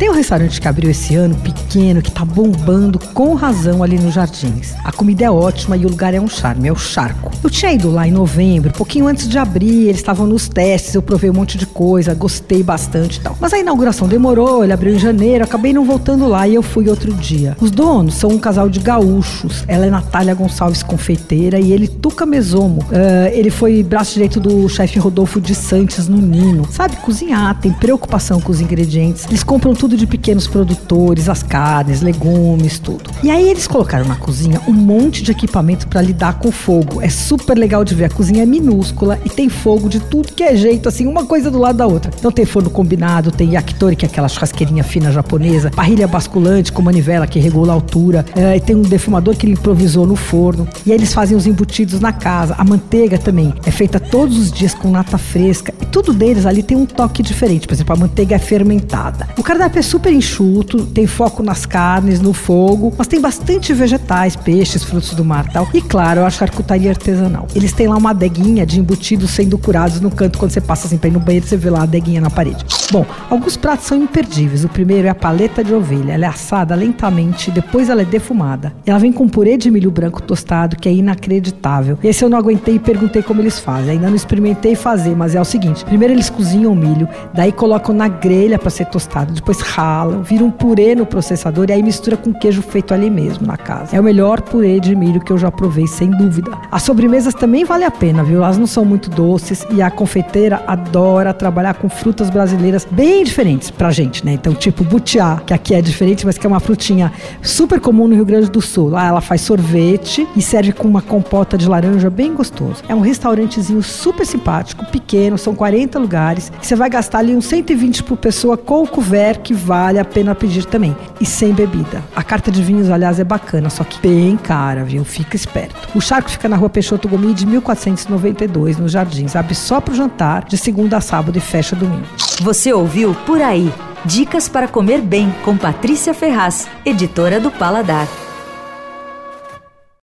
Tem um restaurante que abriu esse ano, pequeno, que tá bombando com razão ali nos jardins. A comida é ótima e o lugar é um charme, é o Charco. Eu tinha ido lá em novembro, pouquinho antes de abrir, eles estavam nos testes, eu provei um monte de coisa, gostei bastante e tal. Mas a inauguração demorou, ele abriu em janeiro, acabei não voltando lá e eu fui outro dia. Os donos são um casal de gaúchos. Ela é Natália Gonçalves Confeiteira e ele Tuca Mesomo. Uh, ele foi braço direito do chefe Rodolfo de Santos no Nino. Sabe cozinhar, tem preocupação com os ingredientes. Eles compram tudo de pequenos produtores, as carnes, legumes, tudo. E aí eles colocaram na cozinha um monte de equipamento para lidar com fogo. É super legal de ver. A cozinha é minúscula e tem fogo de tudo que é jeito, assim, uma coisa do lado da outra. Então tem forno combinado, tem yakitori, que é aquela churrasqueirinha fina japonesa, parrilha basculante com manivela que regula a altura, é, e tem um defumador que ele improvisou no forno. E aí eles fazem os embutidos na casa. A manteiga também é feita todos os dias com nata fresca. E tudo deles ali tem um toque diferente. Por exemplo, a manteiga é fermentada. O cardápio é super enxuto, tem foco nas carnes, no fogo, mas tem bastante vegetais, peixes, frutos do mar tal. E claro, a charcutaria artesanal. Eles têm lá uma adeguinha de embutidos sendo curados no canto. Quando você passa assim pra ir no banheiro, você vê lá a adeguinha na parede. Bom, alguns pratos são imperdíveis. O primeiro é a paleta de ovelha. Ela é assada lentamente, depois ela é defumada. Ela vem com purê de milho branco tostado, que é inacreditável. Esse eu não aguentei e perguntei como eles fazem. Ainda não experimentei fazer, mas é o seguinte: primeiro eles cozinham o milho, daí colocam na grelha para ser tostado, depois ralam, viram um purê no processador e aí mistura com queijo feito ali mesmo na casa. É o melhor purê de milho que eu já provei, sem dúvida. As sobremesas também vale a pena, viu? Elas não são muito doces e a confeiteira adora trabalhar com frutas brasileiras bem diferentes pra gente, né? Então, tipo butiá, que aqui é diferente, mas que é uma frutinha super comum no Rio Grande do Sul. Lá ela faz sorvete e serve com uma compota de laranja bem gostoso. É um restaurantezinho super simpático, pequeno, são 40 lugares. Você vai gastar ali uns 120 por pessoa com o couvert, que vale a pena pedir também. E sem bebida. A carta de vinhos, aliás, é bacana, só que bem cara, viu? Fica esperto. O charco fica na rua Peixoto Gomes de 1492, nos Jardins. Abre só pro jantar, de segunda a sábado e fecha domingo. Você ouviu Por Aí. Dicas para comer bem com Patrícia Ferraz, editora do Paladar.